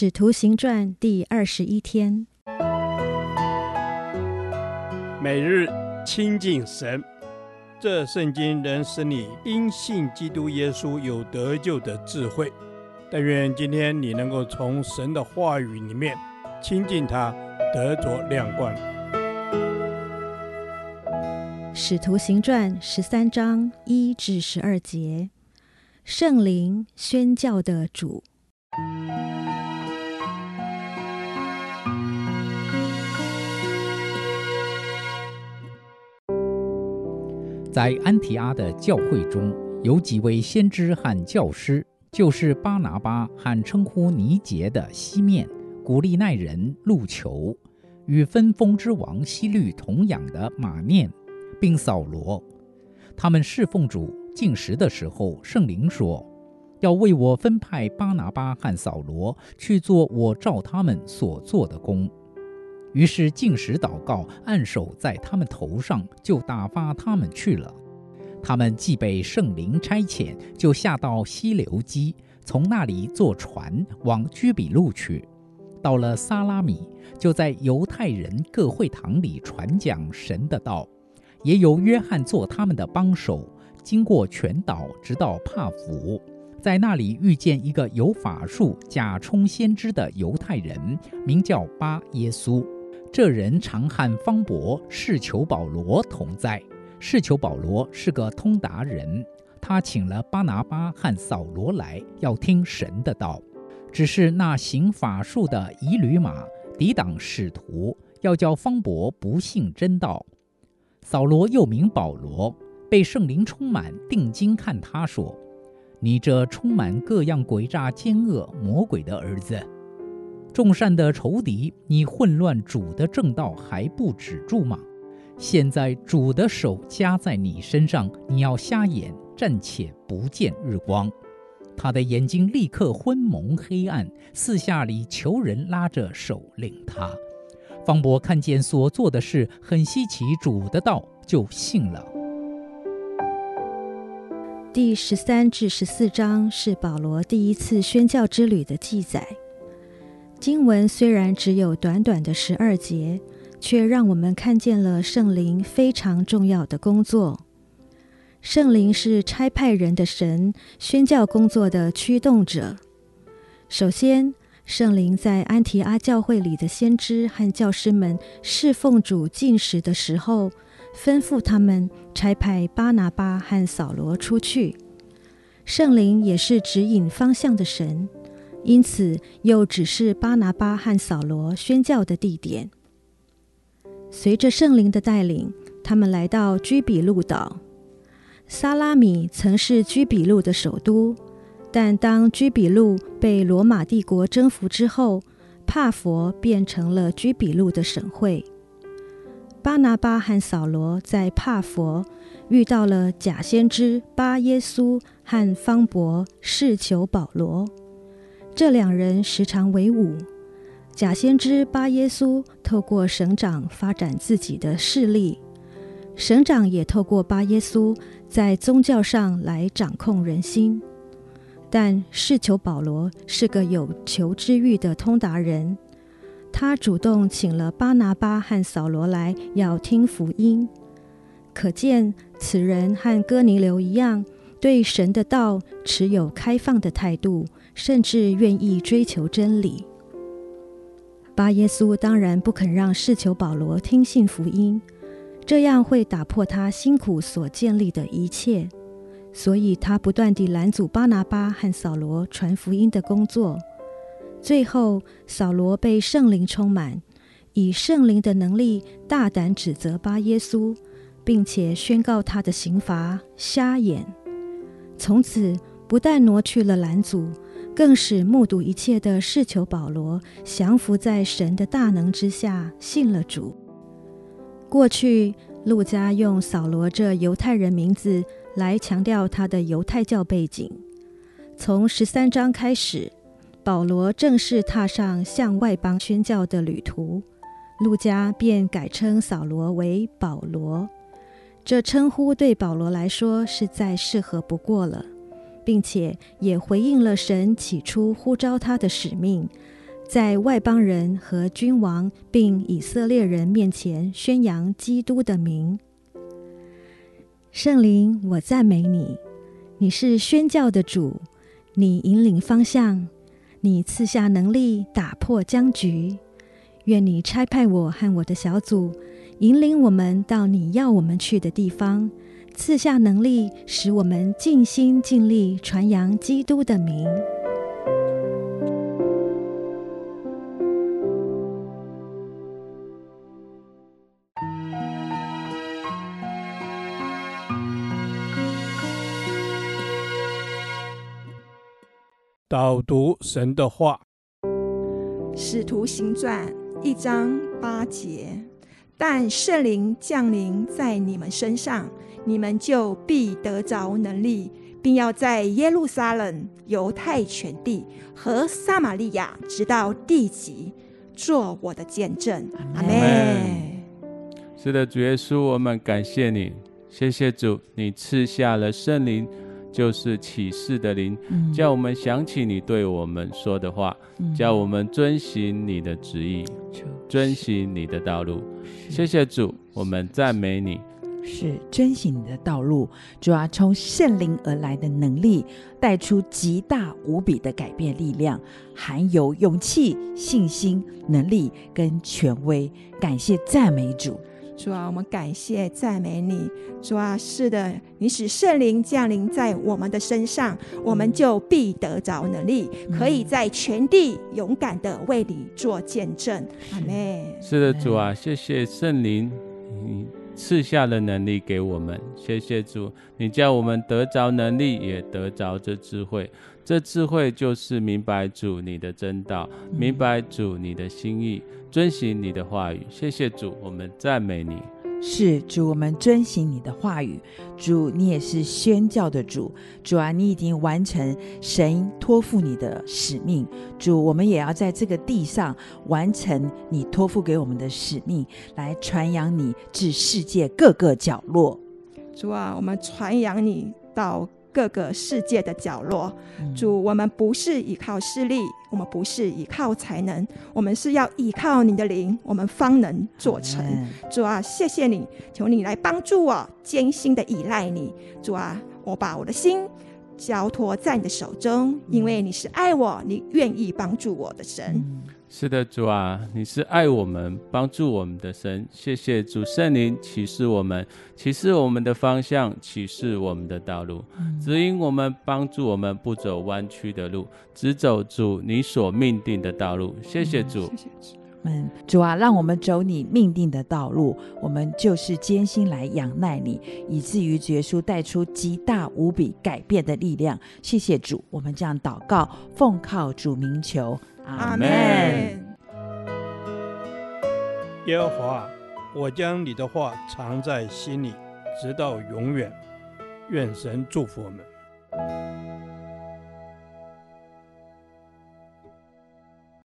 使徒行传第二十一天，每日亲近神，这圣经能使你因信基督耶稣有得救的智慧。但愿今天你能够从神的话语里面亲近他，得着亮光。使徒行传十三章一至十二节，圣灵宣教的主。在安提阿的教会中，有几位先知和教师，就是巴拿巴和称呼尼杰的西面、古利奈人路求，与分封之王西律同养的马念，并扫罗。他们侍奉主进食的时候，圣灵说，要为我分派巴拿巴和扫罗去做我召他们所做的工。于是进食祷告，按手在他们头上，就打发他们去了。他们既被圣灵差遣，就下到西流基，从那里坐船往居比路去。到了撒拉米，就在犹太人各会堂里传讲神的道。也有约翰做他们的帮手，经过全岛，直到帕府，在那里遇见一个有法术、假充先知的犹太人，名叫巴耶稣。这人常和方伯、士求保罗同在。士求保罗是个通达人，他请了巴拿巴和扫罗来，要听神的道。只是那行法术的以吕马抵挡使徒，要叫方伯不信真道。扫罗又名保罗，被圣灵充满，定睛看他说：“你这充满各样诡诈奸恶魔鬼的儿子！”众善的仇敌，你混乱主的正道还不止住吗？现在主的手加在你身上，你要瞎眼，暂且不见日光。他的眼睛立刻昏蒙黑暗，四下里求人拉着手领他。方伯看见所做的事很稀奇，主的道就信了。第十三至十四章是保罗第一次宣教之旅的记载。经文虽然只有短短的十二节，却让我们看见了圣灵非常重要的工作。圣灵是差派人的神，宣教工作的驱动者。首先，圣灵在安提阿教会里的先知和教师们侍奉主进食的时候，吩咐他们差派巴拿巴和扫罗出去。圣灵也是指引方向的神。因此，又只是巴拿巴和扫罗宣教的地点。随着圣灵的带领，他们来到居比路岛。萨拉米曾是居比路的首都，但当居比路被罗马帝国征服之后，帕佛变成了居比路的省会。巴拿巴和扫罗在帕佛遇到了假先知巴耶苏和方伯士求保罗。这两人时常为伍。假先知巴耶稣透过省长发展自己的势力，省长也透过巴耶稣在宗教上来掌控人心。但士求保罗是个有求知欲的通达人，他主动请了巴拿巴和扫罗来要听福音。可见此人和哥尼流一样，对神的道持有开放的态度。甚至愿意追求真理。巴耶苏当然不肯让士求保罗听信福音，这样会打破他辛苦所建立的一切，所以他不断地拦阻巴拿巴和扫罗传福音的工作。最后，扫罗被圣灵充满，以圣灵的能力大胆指责巴耶苏，并且宣告他的刑罚：瞎眼。从此，不但挪去了拦阻。更使目睹一切的士求保罗降服在神的大能之下，信了主。过去，路加用扫罗这犹太人名字来强调他的犹太教背景。从十三章开始，保罗正式踏上向外邦宣教的旅途，路加便改称扫罗为保罗。这称呼对保罗来说是再适合不过了。并且也回应了神起初呼召他的使命，在外邦人和君王并以色列人面前宣扬基督的名。圣灵，我赞美你，你是宣教的主，你引领方向，你赐下能力打破僵局。愿你差派我和我的小组，引领我们到你要我们去的地方，赐下能力，使我们尽心尽力传扬基督的名。导读神的话，《使徒行传》一章八节，但圣灵降临在你们身上，你们就必得着能力，并要在耶路撒冷、犹太全地和撒玛利亚，直到地极，做我的见证。阿门。是的，主耶稣，我们感谢你，谢谢主，你赐下了圣灵。就是启示的灵，嗯、叫我们想起你对我们说的话，嗯、叫我们遵行你的旨意，是遵行你的道路。谢谢主，我们赞美你。是遵行你的道路，主要，从圣灵而来的能力，带出极大无比的改变力量，含有勇气、信心、能力跟权威。感谢赞美主。主啊，我们感谢赞美你。主啊，是的，你使圣灵降临在我们的身上，我们就必得着能力，可以在全地勇敢的为你做见证。阿妹。是的，主啊，谢谢圣灵，你赐下了能力给我们。谢谢主，你叫我们得着能力，也得着这智慧。这智慧就是明白主你的真道，明白主你的心意，遵行你的话语。谢谢主，我们赞美你。是主，我们遵行你的话语。主，你也是宣教的主。主啊，你已经完成神托付你的使命。主，我们也要在这个地上完成你托付给我们的使命，来传扬你至世界各个角落。主啊，我们传扬你到。各个世界的角落，主，我们不是依靠势力，我们不是依靠才能，我们是要依靠你的灵，我们方能做成。主啊，谢谢你，求你来帮助我，艰辛的依赖你。主啊，我把我的心交托在你的手中，因为你是爱我，你愿意帮助我的神。是的，主啊，你是爱我们、帮助我们的神。谢谢主圣灵启示我们，启示我们的方向，启示我们的道路，嗯、指引我们，帮助我们不走弯曲的路，只走主你所命定的道路。谢谢主，嗯、谢谢主，们，主啊，让我们走你命定的道路，我们就是艰辛来仰赖你，以至于耶稣带出极大无比改变的力量。谢谢主，我们这样祷告，奉靠主名求。阿门。耶和华，我将你的话藏在心里，直到永远。愿神祝福我们。